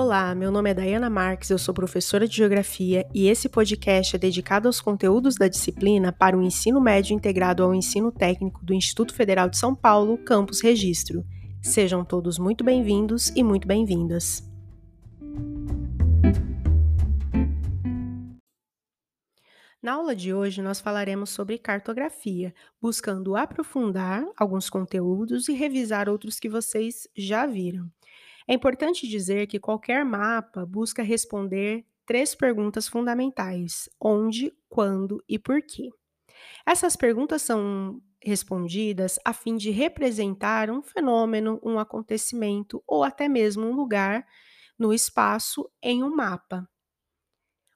Olá, meu nome é Dayana Marques, eu sou professora de Geografia e esse podcast é dedicado aos conteúdos da disciplina para o ensino médio integrado ao ensino técnico do Instituto Federal de São Paulo, Campus Registro. Sejam todos muito bem-vindos e muito bem-vindas. Na aula de hoje, nós falaremos sobre cartografia, buscando aprofundar alguns conteúdos e revisar outros que vocês já viram. É importante dizer que qualquer mapa busca responder três perguntas fundamentais: onde, quando e por quê. Essas perguntas são respondidas a fim de representar um fenômeno, um acontecimento ou até mesmo um lugar no espaço em um mapa.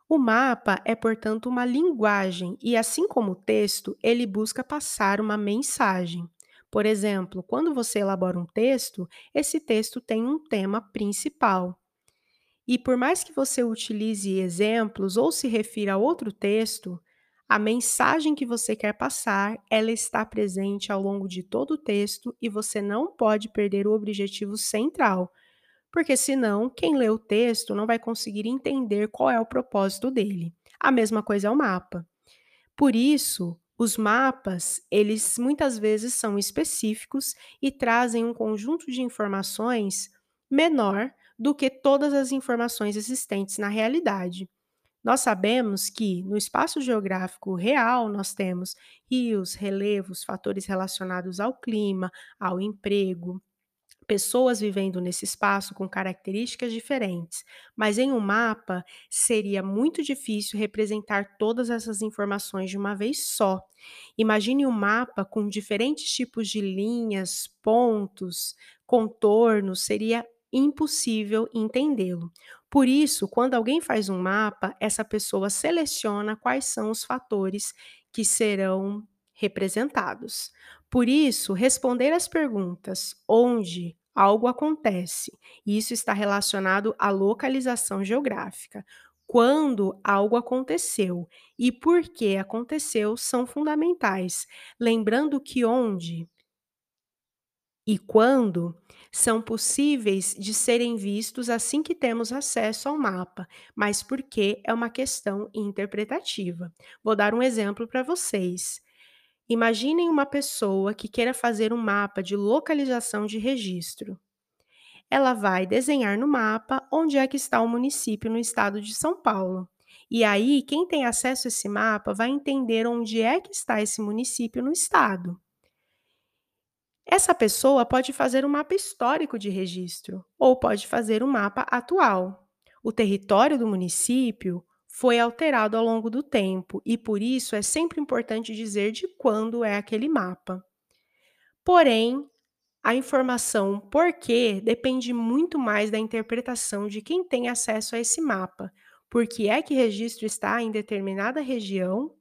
O mapa é, portanto, uma linguagem e, assim como o texto, ele busca passar uma mensagem. Por exemplo, quando você elabora um texto, esse texto tem um tema principal. E por mais que você utilize exemplos ou se refira a outro texto, a mensagem que você quer passar, ela está presente ao longo de todo o texto e você não pode perder o objetivo central, porque senão quem lê o texto não vai conseguir entender qual é o propósito dele. A mesma coisa é o mapa. Por isso, os mapas, eles muitas vezes são específicos e trazem um conjunto de informações menor do que todas as informações existentes na realidade. Nós sabemos que no espaço geográfico real nós temos rios, relevos, fatores relacionados ao clima, ao emprego, pessoas vivendo nesse espaço com características diferentes, mas em um mapa seria muito difícil representar todas essas informações de uma vez só. Imagine um mapa com diferentes tipos de linhas, pontos, contornos, seria impossível entendê-lo. Por isso, quando alguém faz um mapa, essa pessoa seleciona quais são os fatores que serão representados. Por isso, responder às perguntas onde algo acontece, e isso está relacionado à localização geográfica. Quando algo aconteceu e por que aconteceu são fundamentais, lembrando que onde e quando são possíveis de serem vistos assim que temos acesso ao mapa, mas por que é uma questão interpretativa. Vou dar um exemplo para vocês. Imaginem uma pessoa que queira fazer um mapa de localização de registro. Ela vai desenhar no mapa onde é que está o município no estado de São Paulo. E aí, quem tem acesso a esse mapa vai entender onde é que está esse município no estado. Essa pessoa pode fazer um mapa histórico de registro ou pode fazer um mapa atual. O território do município foi alterado ao longo do tempo e por isso é sempre importante dizer de quando é aquele mapa. Porém, a informação porquê depende muito mais da interpretação de quem tem acesso a esse mapa. Por que é que registro está em determinada região?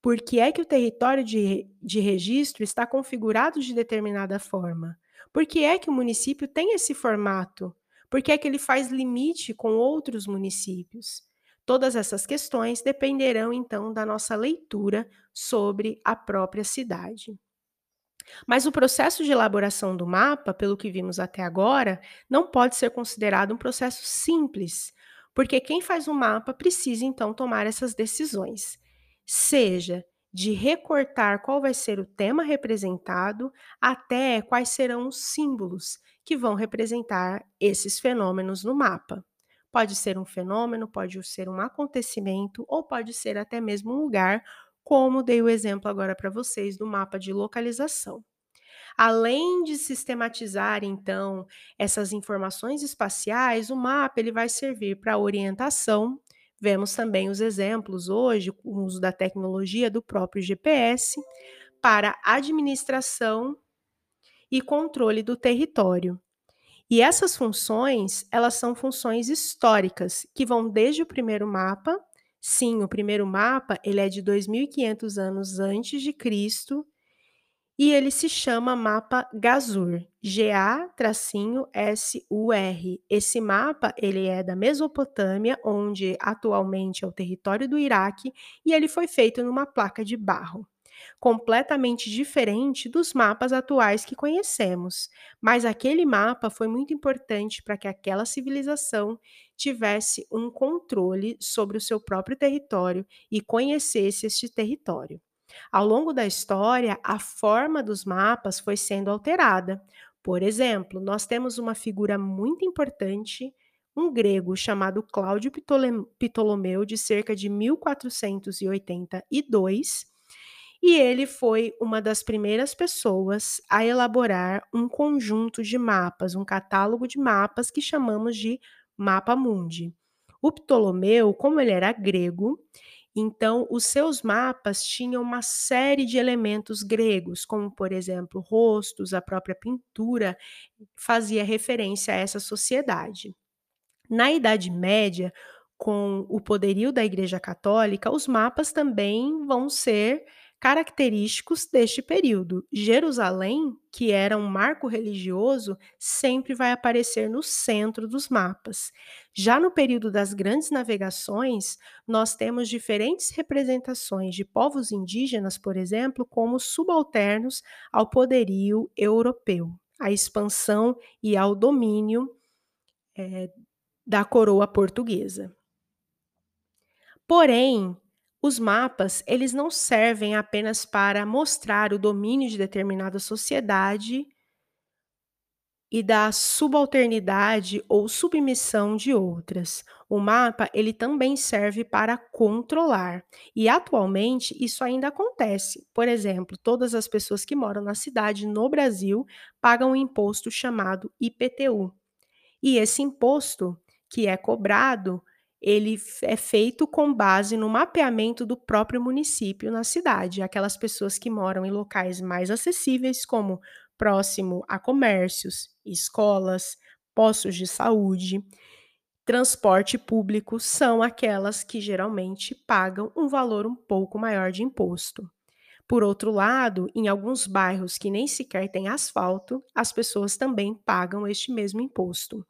Por que é que o território de, de registro está configurado de determinada forma? Por que é que o município tem esse formato? Por que é que ele faz limite com outros municípios? Todas essas questões dependerão então da nossa leitura sobre a própria cidade. Mas o processo de elaboração do mapa, pelo que vimos até agora, não pode ser considerado um processo simples, porque quem faz o mapa precisa então tomar essas decisões, seja de recortar qual vai ser o tema representado, até quais serão os símbolos que vão representar esses fenômenos no mapa. Pode ser um fenômeno, pode ser um acontecimento ou pode ser até mesmo um lugar, como dei o exemplo agora para vocês do mapa de localização. Além de sistematizar então essas informações espaciais, o mapa ele vai servir para orientação. Vemos também os exemplos hoje com o uso da tecnologia do próprio GPS para administração e controle do território. E essas funções, elas são funções históricas, que vão desde o primeiro mapa. Sim, o primeiro mapa, ele é de 2500 anos antes de Cristo, e ele se chama mapa Gazur, G-A-S-U-R. Esse mapa, ele é da Mesopotâmia, onde atualmente é o território do Iraque, e ele foi feito numa placa de barro. Completamente diferente dos mapas atuais que conhecemos. Mas aquele mapa foi muito importante para que aquela civilização tivesse um controle sobre o seu próprio território e conhecesse este território. Ao longo da história, a forma dos mapas foi sendo alterada. Por exemplo, nós temos uma figura muito importante, um grego chamado Cláudio Ptolomeu, de cerca de 1482, e ele foi uma das primeiras pessoas a elaborar um conjunto de mapas, um catálogo de mapas que chamamos de Mapa Mundi. O Ptolomeu, como ele era grego, então, os seus mapas tinham uma série de elementos gregos, como, por exemplo, rostos, a própria pintura, fazia referência a essa sociedade. Na Idade Média, com o poderio da Igreja Católica, os mapas também vão ser característicos deste período. Jerusalém, que era um marco religioso, sempre vai aparecer no centro dos mapas. Já no período das grandes navegações, nós temos diferentes representações de povos indígenas, por exemplo, como subalternos ao poderio europeu, à expansão e ao domínio é, da coroa portuguesa. Porém, os mapas, eles não servem apenas para mostrar o domínio de determinada sociedade e da subalternidade ou submissão de outras. O mapa, ele também serve para controlar. E atualmente isso ainda acontece. Por exemplo, todas as pessoas que moram na cidade no Brasil pagam um imposto chamado IPTU. E esse imposto que é cobrado ele é feito com base no mapeamento do próprio município na cidade, aquelas pessoas que moram em locais mais acessíveis, como próximo a comércios, escolas, postos de saúde, transporte público, são aquelas que geralmente pagam um valor um pouco maior de imposto. Por outro lado, em alguns bairros que nem sequer têm asfalto, as pessoas também pagam este mesmo imposto.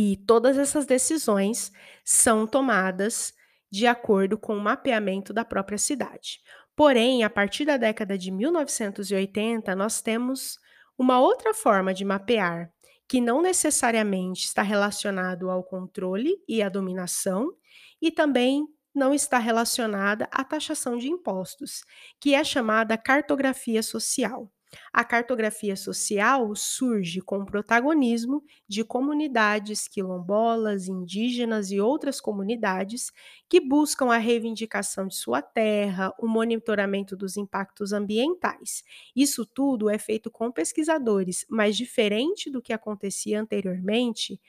E todas essas decisões são tomadas de acordo com o mapeamento da própria cidade. Porém, a partir da década de 1980, nós temos uma outra forma de mapear, que não necessariamente está relacionado ao controle e à dominação, e também não está relacionada à taxação de impostos, que é chamada cartografia social. A cartografia social surge com o protagonismo de comunidades quilombolas, indígenas e outras comunidades que buscam a reivindicação de sua terra, o monitoramento dos impactos ambientais. Isso tudo é feito com pesquisadores, mas diferente do que acontecia anteriormente,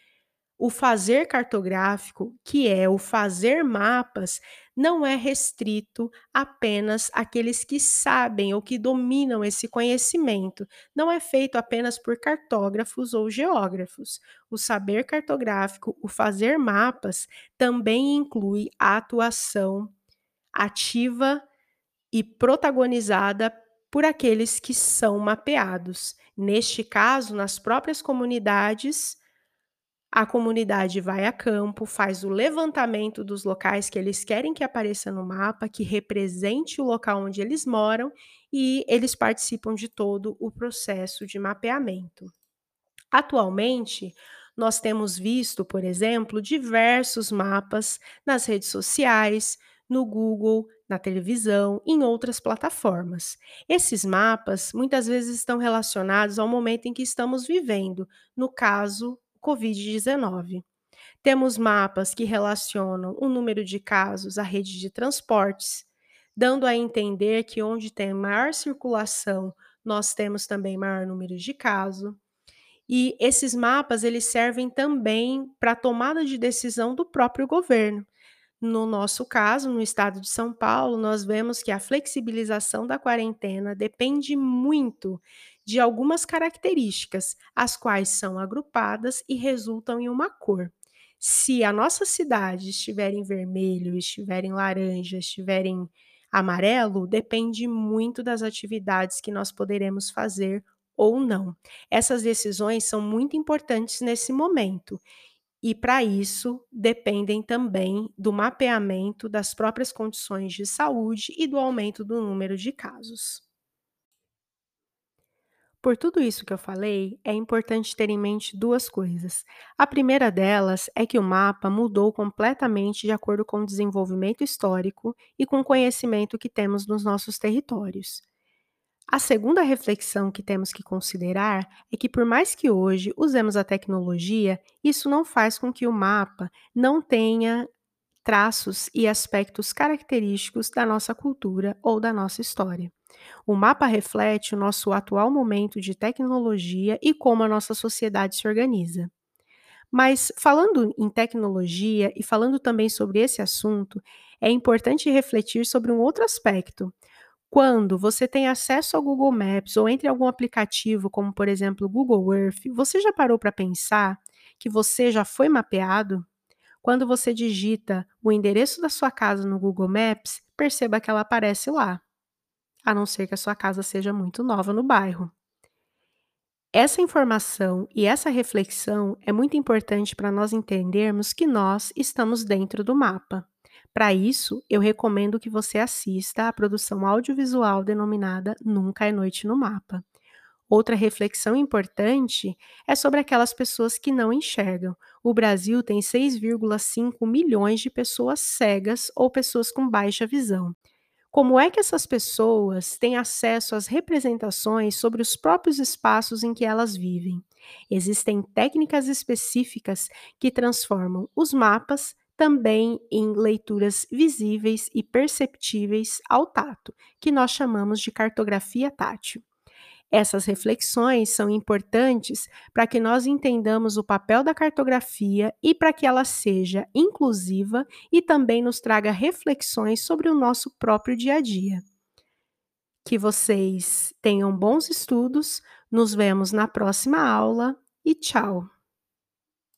o fazer cartográfico, que é o fazer mapas, não é restrito apenas àqueles que sabem ou que dominam esse conhecimento. Não é feito apenas por cartógrafos ou geógrafos. O saber cartográfico, o fazer mapas, também inclui a atuação ativa e protagonizada por aqueles que são mapeados. Neste caso, nas próprias comunidades a comunidade vai a campo, faz o levantamento dos locais que eles querem que apareça no mapa, que represente o local onde eles moram, e eles participam de todo o processo de mapeamento. Atualmente, nós temos visto, por exemplo, diversos mapas nas redes sociais, no Google, na televisão, em outras plataformas. Esses mapas muitas vezes estão relacionados ao momento em que estamos vivendo, no caso, Covid-19. Temos mapas que relacionam o número de casos à rede de transportes, dando a entender que onde tem maior circulação, nós temos também maior número de casos. E esses mapas eles servem também para tomada de decisão do próprio governo. No nosso caso, no estado de São Paulo, nós vemos que a flexibilização da quarentena depende muito de algumas características, as quais são agrupadas e resultam em uma cor. Se a nossa cidade estiver em vermelho, estiver em laranja, estiver em amarelo, depende muito das atividades que nós poderemos fazer ou não. Essas decisões são muito importantes nesse momento. E para isso, dependem também do mapeamento das próprias condições de saúde e do aumento do número de casos. Por tudo isso que eu falei, é importante ter em mente duas coisas. A primeira delas é que o mapa mudou completamente de acordo com o desenvolvimento histórico e com o conhecimento que temos nos nossos territórios. A segunda reflexão que temos que considerar é que, por mais que hoje usemos a tecnologia, isso não faz com que o mapa não tenha traços e aspectos característicos da nossa cultura ou da nossa história. O mapa reflete o nosso atual momento de tecnologia e como a nossa sociedade se organiza. Mas, falando em tecnologia e falando também sobre esse assunto, é importante refletir sobre um outro aspecto. Quando você tem acesso ao Google Maps ou entre algum aplicativo, como por exemplo o Google Earth, você já parou para pensar que você já foi mapeado? Quando você digita o endereço da sua casa no Google Maps, perceba que ela aparece lá, a não ser que a sua casa seja muito nova no bairro. Essa informação e essa reflexão é muito importante para nós entendermos que nós estamos dentro do mapa. Para isso, eu recomendo que você assista à produção audiovisual denominada Nunca é Noite no Mapa. Outra reflexão importante é sobre aquelas pessoas que não enxergam. O Brasil tem 6,5 milhões de pessoas cegas ou pessoas com baixa visão. Como é que essas pessoas têm acesso às representações sobre os próprios espaços em que elas vivem? Existem técnicas específicas que transformam os mapas também em leituras visíveis e perceptíveis ao tato, que nós chamamos de cartografia tátil. Essas reflexões são importantes para que nós entendamos o papel da cartografia e para que ela seja inclusiva e também nos traga reflexões sobre o nosso próprio dia a dia. Que vocês tenham bons estudos, nos vemos na próxima aula e tchau!